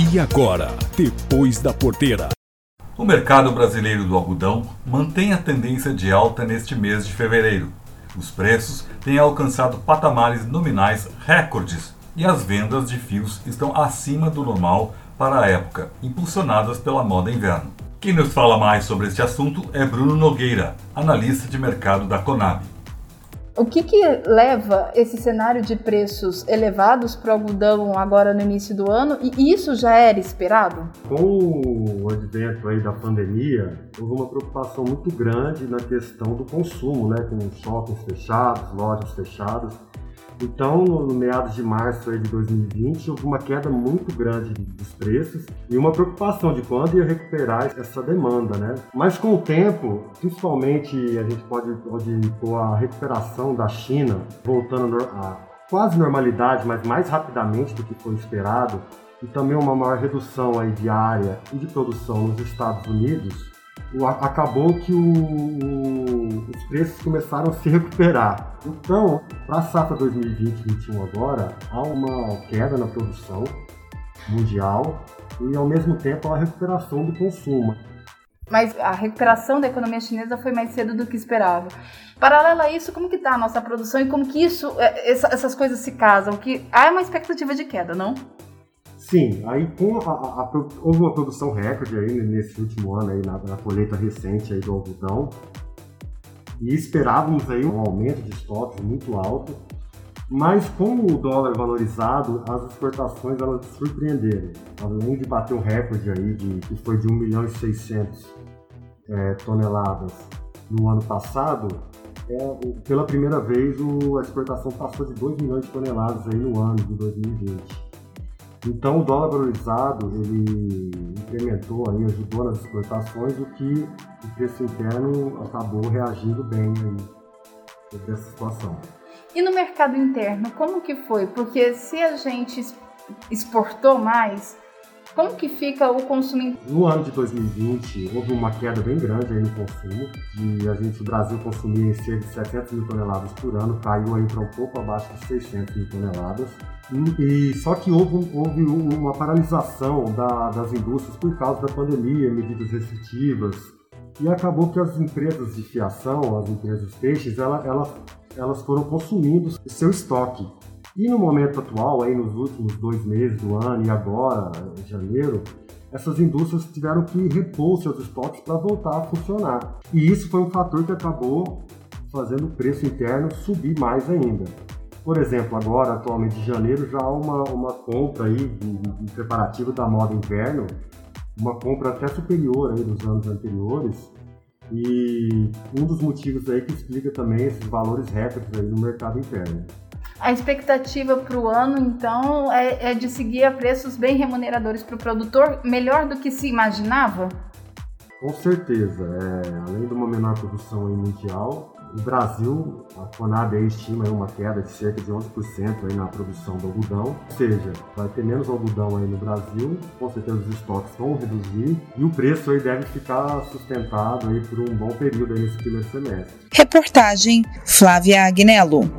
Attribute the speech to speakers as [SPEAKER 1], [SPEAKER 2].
[SPEAKER 1] E agora, depois da porteira.
[SPEAKER 2] O mercado brasileiro do algodão mantém a tendência de alta neste mês de fevereiro. Os preços têm alcançado patamares nominais recordes e as vendas de fios estão acima do normal para a época, impulsionadas pela moda inverno. Quem nos fala mais sobre este assunto é Bruno Nogueira, analista de mercado da Conab.
[SPEAKER 3] O que, que leva esse cenário de preços elevados para o algodão agora no início do ano? E isso já era esperado?
[SPEAKER 4] Com o advento aí da pandemia, houve uma preocupação muito grande na questão do consumo, né? com shoppings fechados, lojas fechadas. Então, no meados de março de 2020, houve uma queda muito grande dos preços e uma preocupação de quando ia recuperar essa demanda, né? Mas com o tempo, principalmente a gente pode, pode pôr a recuperação da China voltando a quase normalidade, mas mais rapidamente do que foi esperado, e também uma maior redução aí de área e de produção nos Estados Unidos, acabou que o, os preços começaram a se recuperar. Então, para a safra 2020-2021 agora, há uma queda na produção mundial e, ao mesmo tempo, a recuperação do consumo.
[SPEAKER 3] Mas a recuperação da economia chinesa foi mais cedo do que esperava. Paralelo a isso, como que está a nossa produção e como que isso, é, essas coisas se casam? Que há uma expectativa de queda, não?
[SPEAKER 4] Sim, aí com a, a, a, houve uma produção recorde aí nesse último ano aí na, na colheita recente aí do algodão e esperávamos aí um aumento de estoques muito alto, mas com o dólar valorizado, as exportações elas surpreenderam. Além de bater um recorde aí de, que foi de 1 milhão e 600 é, toneladas no ano passado, é, pela primeira vez o, a exportação passou de 2 milhões de toneladas aí no ano de 2020. Então o dólar valorizado ele incrementou aí, ajudou nas exportações, o que o preço interno acabou reagindo bem aí sobre essa situação.
[SPEAKER 3] E no mercado interno, como que foi? Porque se a gente exportou mais, como que fica o consumo?
[SPEAKER 4] No ano de 2020, houve uma queda bem grande aí no consumo. De a gente, o Brasil consumia cerca de 700 mil toneladas por ano, caiu aí para um pouco abaixo de 600 mil toneladas. E, só que houve, houve uma paralisação da, das indústrias por causa da pandemia, medidas restritivas, e acabou que as empresas de fiação, as empresas peixes, elas, elas, elas foram consumindo seu estoque. E no momento atual, aí nos últimos dois meses do ano e agora, em janeiro, essas indústrias tiveram que repor seus estoques para voltar a funcionar. E isso foi um fator que acabou fazendo o preço interno subir mais ainda. Por exemplo, agora, atualmente, em janeiro, já há uma, uma compra aí de, preparativo da moda inverno, uma compra até superior aí dos anos anteriores, e um dos motivos aí que explica também esses valores recordes aí no mercado interno.
[SPEAKER 3] A expectativa para o ano, então, é, é, de seguir a preços bem remuneradores para o produtor, melhor do que se imaginava?
[SPEAKER 4] Com certeza. É, além de uma menor produção mundial, o Brasil, a Conab estima uma queda de cerca de 11% aí na produção do algodão, ou seja, vai ter menos algodão aí no Brasil, com certeza os estoques vão reduzir e o preço aí deve ficar sustentado aí por um bom período aí nesse primeiro semestre.
[SPEAKER 5] Reportagem Flávia Agnello.